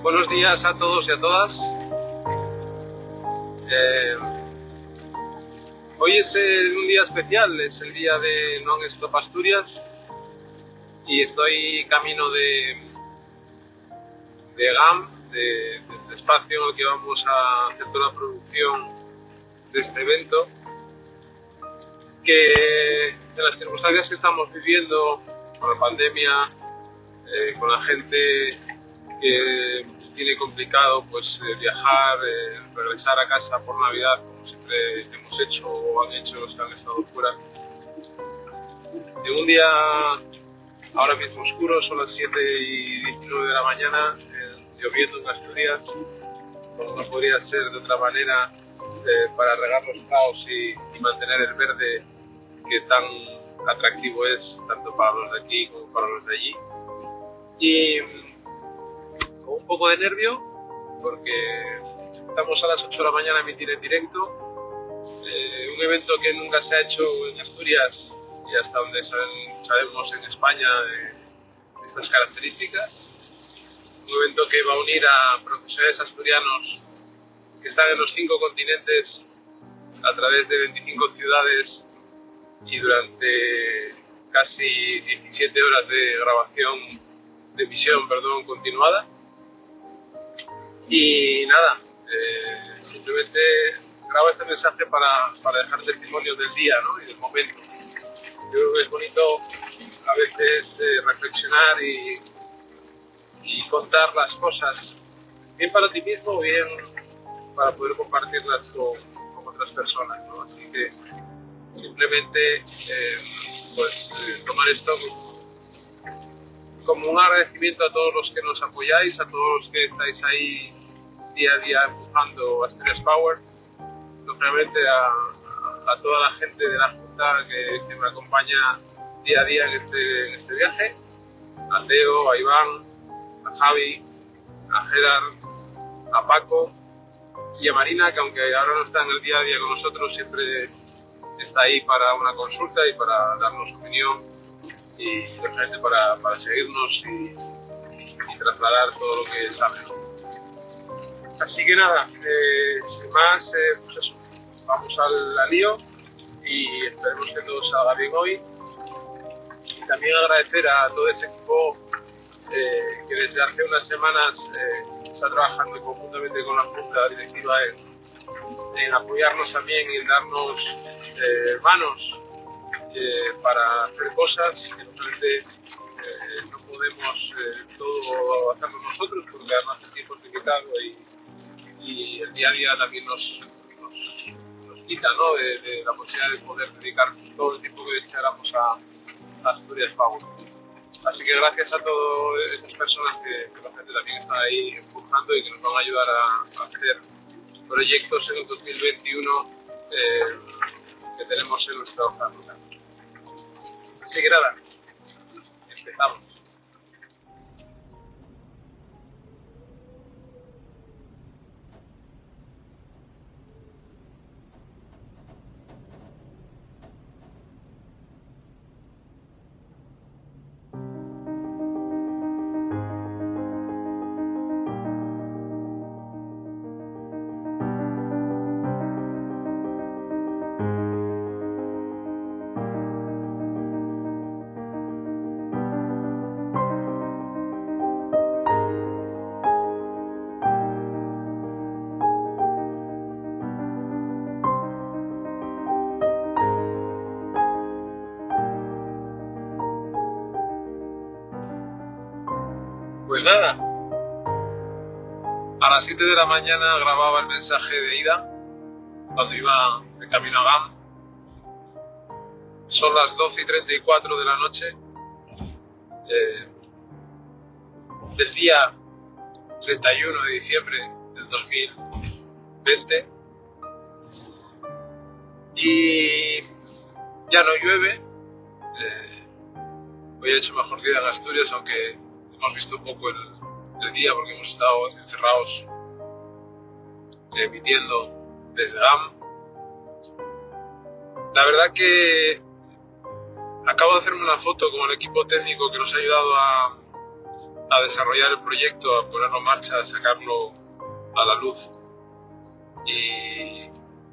Buenos días a todos y a todas. Eh, hoy es un día especial, es el día de Non Stop Asturias y estoy camino de, de GAM, de- del espacio en el que vamos a hacer toda la producción de este evento, que en las circunstancias que estamos viviendo con la pandemia, eh, con la gente que tiene complicado pues eh, viajar, eh, regresar a casa por Navidad como siempre hemos hecho o han hecho los que han estado fuera. En un día ahora mismo oscuro, son las 7 y 19 de la mañana, lloviendo en Asturias, como no podría ser de otra manera eh, para regar los prados y, y mantener el verde que tan atractivo es tanto para los de aquí como para los de allí. Y mm, con un poco de nervio, porque estamos a las 8 de la mañana a emitir en directo. eh, un evento que nunca se ha hecho en Asturias y hasta donde sabemos en España de estas características. Un evento que va a unir a profesionales asturianos que están en los cinco continentes a través de 25 ciudades y durante casi 17 horas de grabación, de emisión, perdón, continuada. Y nada, eh, simplemente grabo este mensaje para, para dejar testimonio del día ¿no? y del momento. Yo creo que es bonito a veces eh, reflexionar y, y contar las cosas, bien para ti mismo o bien para poder compartirlas con, con otras personas. ¿no? Así que simplemente eh, pues eh, tomar esto como, como un agradecimiento a todos los que nos apoyáis, a todos los que estáis ahí día a día empujando Asturias Power, lógicamente a, a- a toda la gente de la Junta que, que me acompaña día a día en este, en este viaje, a Teo, a Iván, a Javi, a Gerard, a Paco y a Marina, que aunque ahora no está en el día a día con nosotros, siempre está ahí para una consulta y para darnos opinión y lógicamente para, para seguirnos y, y trasladar todo lo que sabe. ¿no? Así que nada, eh, sin más, eh, pues eso, vamos al, al lío y esperemos que todo salga bien hoy. Y también agradecer a todo ese equipo eh, que desde hace unas semanas eh, está trabajando conjuntamente con la Junta Directiva en, en apoyarnos también y en darnos eh, manos eh, para hacer cosas que normalmente eh, no podemos eh, todo hacerlo nosotros porque además el tiempo es limitado y, y el día a día también nos, nos, nos quita ¿no? de, de la posibilidad de poder dedicar todo el tiempo que deseáramos a, a Asturias Power. Así que gracias a todas esas personas que, que la gente también está ahí empujando y que nos van a ayudar a, a hacer proyectos en el 2021 eh, que tenemos en nuestra hoja que nada, empezamos. Pues nada, a las 7 de la mañana grababa el mensaje de ida cuando iba de camino a GAM. Son las 12 y 34 de la noche eh, del día 31 de diciembre del 2020 y ya no llueve. Eh, hoy ha hecho mejor día en Asturias, aunque hemos visto un poco el, día porque hemos estado encerrados emitiendo desde GAM. La verdad que acabo de hacerme una foto con el equipo técnico que nos ha ayudado a desarrollar el proyecto, a ponerlo en marcha, a sacarlo a la luz. Y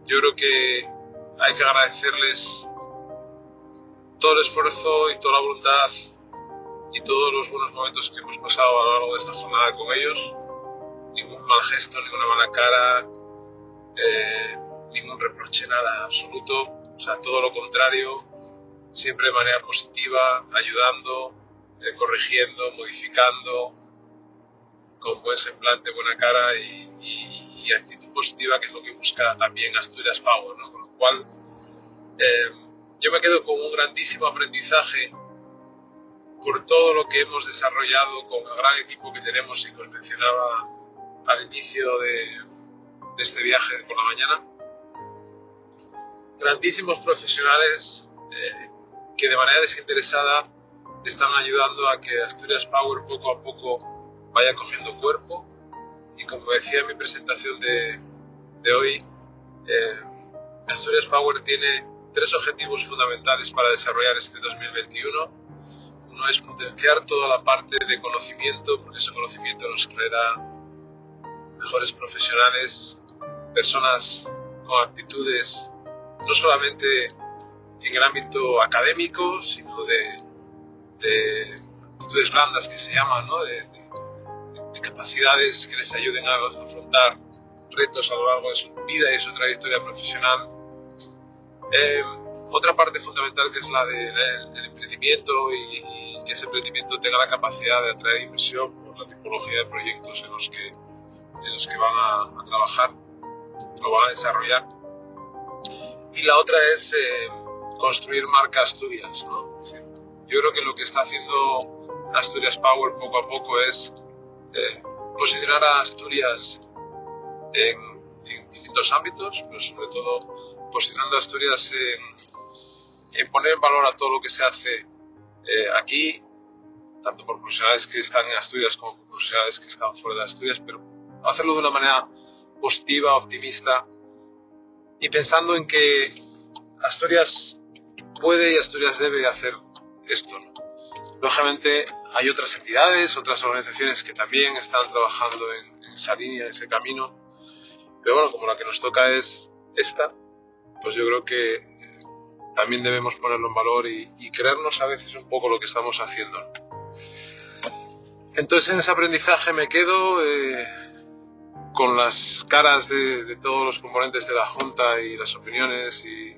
yo creo que hay que agradecerles todo el esfuerzo y toda la voluntad y todos los buenos momentos que hemos pasado a lo largo de esta jornada con ellos. Ningún mal gesto, ninguna mala cara, eh, ningún reproche, nada absoluto. O sea, todo lo contrario, siempre de manera positiva, ayudando, eh, corrigiendo, modificando, con buen semblante, buena cara y, actitud positiva, que es lo que busca también Asturias Power. Con lo cual, eh, yo me quedo con un grandísimo aprendizaje por todo lo que hemos desarrollado con el gran equipo que tenemos y que os mencionaba al inicio de, este viaje por la mañana. Grandísimos profesionales eh, que de manera desinteresada están ayudando a que Asturias Power poco a poco vaya cogiendo cuerpo y como decía en mi presentación de, de hoy, eh, Asturias Power tiene tres objetivos fundamentales para desarrollar este 2021. Uno es potenciar toda la parte de conocimiento, porque ese conocimiento nos traerá mejores profesionales, personas con actitudes no solamente en el ámbito académico, sino de de actitudes blandas que se llaman, ¿no? de, capacidades que les ayuden a afrontar retos a lo largo de su vida y su trayectoria profesional. Eh, otra parte fundamental que es la del emprendimiento y, que ese emprendimiento tenga la capacidad de atraer inversión por la tipología de proyectos en los que, en los que van a, trabajar o van a desarrollar. Y la otra es eh, construir marca Asturias, ¿no? Yo creo que lo que está haciendo Asturias Power poco a poco es eh, posicionar a Asturias en, distintos ámbitos, pero sobre todo posicionando a Asturias en, poner en valor a todo lo que se hace eh, aquí, tanto por profesionales que están en Asturias como por profesionales que están fuera de Asturias, pero hacerlo de una manera positiva, optimista y pensando en que Asturias puede y Asturias debe hacer esto. Lógicamente hay otras entidades, otras organizaciones que también están trabajando en, esa línea, en ese camino, pero bueno, como la que nos toca es esta, pues yo creo que también debemos ponerlo en valor y, creernos a veces un poco lo que estamos haciendo. Entonces en ese aprendizaje me quedo eh, con las caras de, todos los componentes de la Junta y las opiniones y,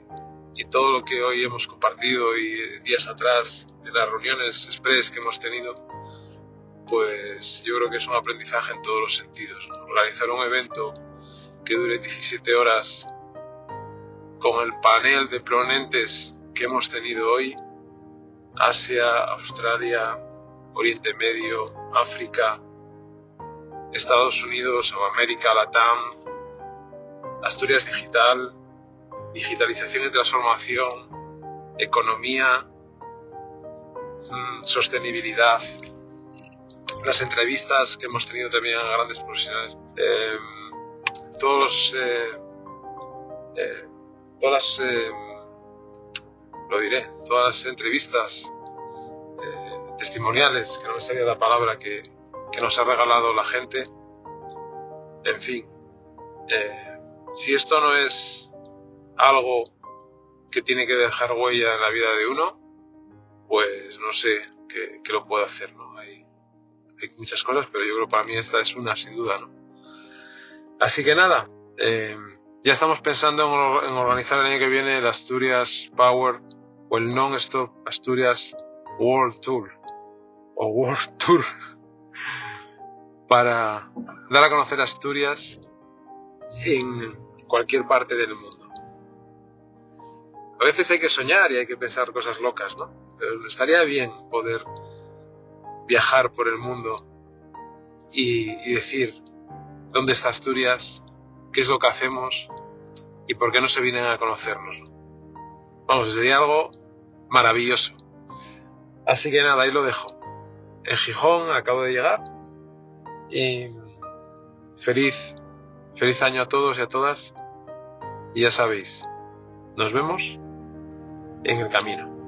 y todo lo que hoy hemos compartido y días atrás en las reuniones express que hemos tenido, pues yo creo que es un aprendizaje en todos los sentidos. Organizar un evento que dure 17 horas con el panel de ponentes que hemos tenido hoy, Asia, Australia, Oriente Medio, África, Estados Unidos, América, Latam, Asturias Digital, digitalización y transformación, economía, mm, sostenibilidad, las entrevistas que hemos tenido también a grandes profesionales, em, todos, eh, eh, todas las, em, lo diré, todas las entrevistas eh, testimoniales, que no me salía la palabra que, que nos ha regalado la gente, en fin, si esto no es algo que tiene que dejar huella en la vida de uno, pues no sé qué, lo puede hacer, ¿no? Hay, hay, muchas cosas, pero yo creo que para mí esta es una, sin duda, ¿no? Así que nada, eh, ya estamos pensando en, organizar el año que viene el Asturias Power o el Non-Stop Asturias World Tour o World Tour para dar a conocer Asturias en cualquier parte del mundo. A veces hay que soñar y hay que pensar cosas locas, ¿no? Pero estaría bien poder viajar por el mundo y, decir dónde está Asturias, qué es lo que hacemos y por qué no se vienen a conocernos. Vamos, sería algo maravilloso. Así que nada, ahí lo dejo. En Gijón acabo de llegar y feliz, feliz año a todos y a todas. Y ya sabéis, nos vemos en el camino.